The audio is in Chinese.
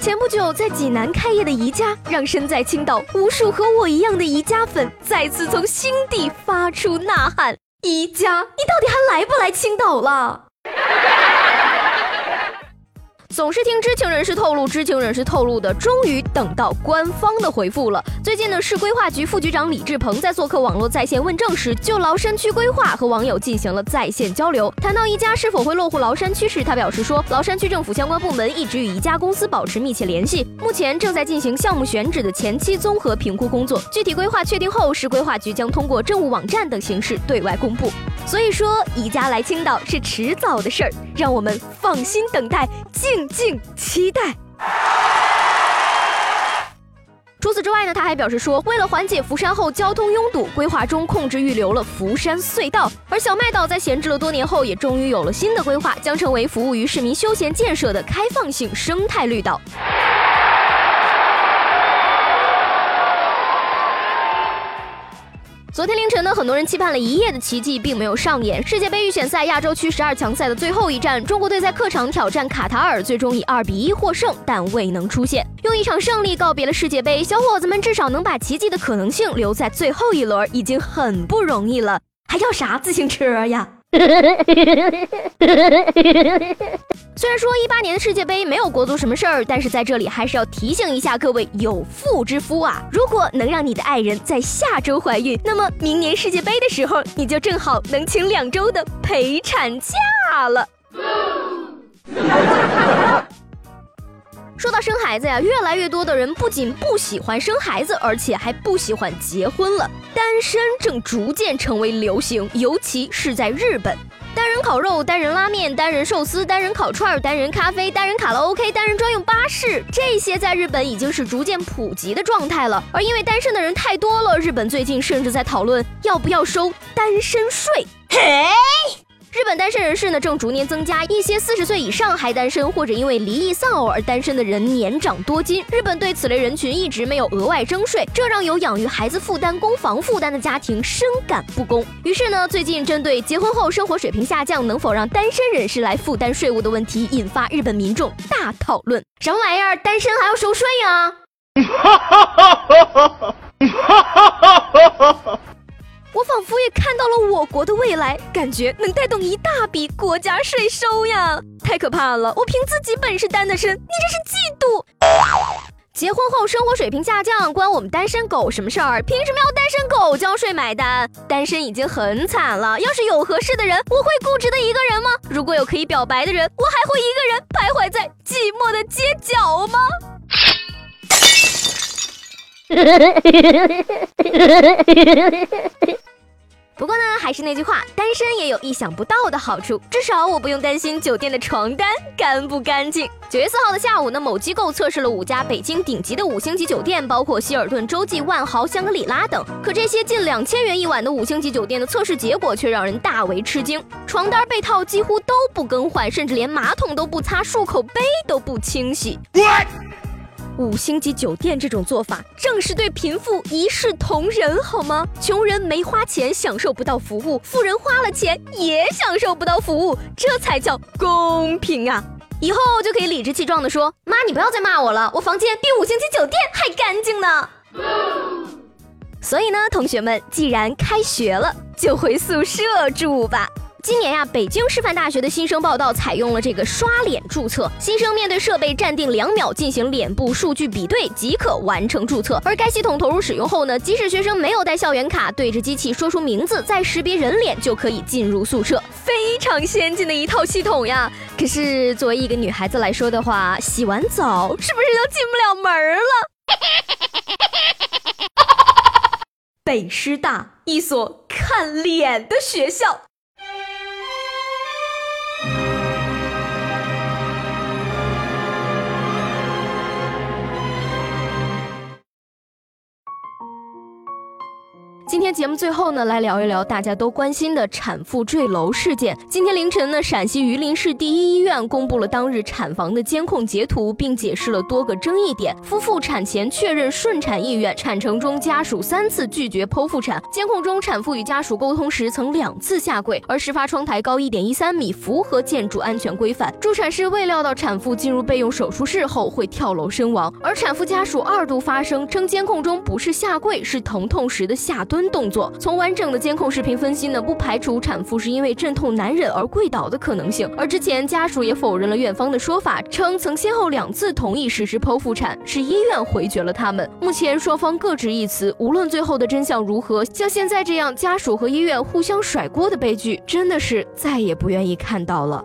前不久，在济南开业的宜家，让身在青岛无数和我一样的宜家粉再次从心底发出呐喊：宜家，你到底还来不来青岛了？总是听知情人士透露，知情人士透露的，终于等到官方的回复了。最近呢，市规划局副局长李志鹏在做客网络在线问政时，就崂山区规划和网友进行了在线交流。谈到宜家是否会落户崂山区时，他表示说，崂山区政府相关部门一直与宜家公司保持密切联系，目前正在进行项目选址的前期综合评估工作。具体规划确定后，市规划局将通过政务网站等形式对外公布。所以说，宜家来青岛是迟早的事儿，让我们放心等待，静。静期待。除此之外呢，他还表示说，为了缓解福山后交通拥堵，规划中控制预留了福山隧道。而小麦岛在闲置了多年后，也终于有了新的规划，将成为服务于市民休闲建设的开放性生态绿岛。昨天凌晨呢，很多人期盼了一夜的奇迹并没有上演。世界杯预选赛亚洲区十二强赛的最后一战，中国队在客场挑战卡塔尔，最终以二比一获胜，但未能出线。用一场胜利告别了世界杯，小伙子们至少能把奇迹的可能性留在最后一轮，已经很不容易了，还要啥自行车呀？虽然说一八年的世界杯没有国足什么事儿，但是在这里还是要提醒一下各位有妇之夫啊，如果能让你的爱人在下周怀孕，那么明年世界杯的时候，你就正好能请两周的陪产假了。说到生孩子呀，越来越多的人不仅不喜欢生孩子，而且还不喜欢结婚了，单身正逐渐成为流行，尤其是在日本。单人烤肉、单人拉面、单人寿司、单人烤串、单人咖啡、单人卡拉 OK、单人专用巴士，这些在日本已经是逐渐普及的状态了。而因为单身的人太多了，日本最近甚至在讨论要不要收单身税。嘿。日本单身人士呢正逐年增加，一些四十岁以上还单身或者因为离异丧偶而单身的人年长多金。日本对此类人群一直没有额外征税，这让有养育孩子负担、供房负担的家庭深感不公。于是呢，最近针对结婚后生活水平下降，能否让单身人士来负担税务的问题，引发日本民众大讨论。什么玩意儿？单身还要收税呀？我仿佛也看到了我国的未来，感觉能带动一大笔国家税收呀！太可怕了！我凭自己本事单的身，你这是嫉妒。结婚后生活水平下降，关我们单身狗什么事儿？凭什么要单身狗交税买单？单身已经很惨了，要是有合适的人，我会固执的一个人吗？如果有可以表白的人，我还会一个人徘徊在寂寞的街角吗？不过呢，还是那句话，单身也有意想不到的好处，至少我不用担心酒店的床单干不干净。九月四号的下午呢，某机构测试了五家北京顶级的五星级酒店，包括希尔顿、洲际、万豪、香格里拉等。可这些近两千元一晚的五星级酒店的测试结果却让人大为吃惊：床单被套几乎都不更换，甚至连马桶都不擦，漱口杯都不清洗。五星级酒店这种做法，正是对贫富一视同仁，好吗？穷人没花钱享受不到服务，富人花了钱也享受不到服务，这才叫公平啊！以后就可以理直气壮地说：“妈，你不要再骂我了，我房间比五星级酒店还干净呢。”所以呢，同学们，既然开学了，就回宿舍住吧。今年呀，北京师范大学的新生报道采用了这个刷脸注册。新生面对设备站定两秒进行脸部数据比对即可完成注册。而该系统投入使用后呢，即使学生没有带校园卡，对着机器说出名字，再识别人脸就可以进入宿舍，非常先进的一套系统呀。可是作为一个女孩子来说的话，洗完澡是不是就进不了门了？北师大，一所看脸的学校。今天节目最后呢，来聊一聊大家都关心的产妇坠楼事件。今天凌晨呢，陕西榆林市第一医院公布了当日产房的监控截图，并解释了多个争议点。夫妇产前确认顺产意愿，产程中家属三次拒绝剖腹产。监控中，产妇与家属沟通时曾两次下跪，而事发窗台高一点一三米，符合建筑安全规范。助产士未料到产妇进入备用手术室后会跳楼身亡，而产妇家属二度发声称，监控中不是下跪，是疼痛时的下蹲蹲动作。从完整的监控视频分析呢，不排除产妇是因为阵痛难忍而跪倒的可能性。而之前家属也否认了院方的说法，称曾先后两次同意实施剖腹产，是医院回绝了他们。目前双方各执一词，无论最后的真相如何，像现在这样家属和医院互相甩锅的悲剧，真的是再也不愿意看到了。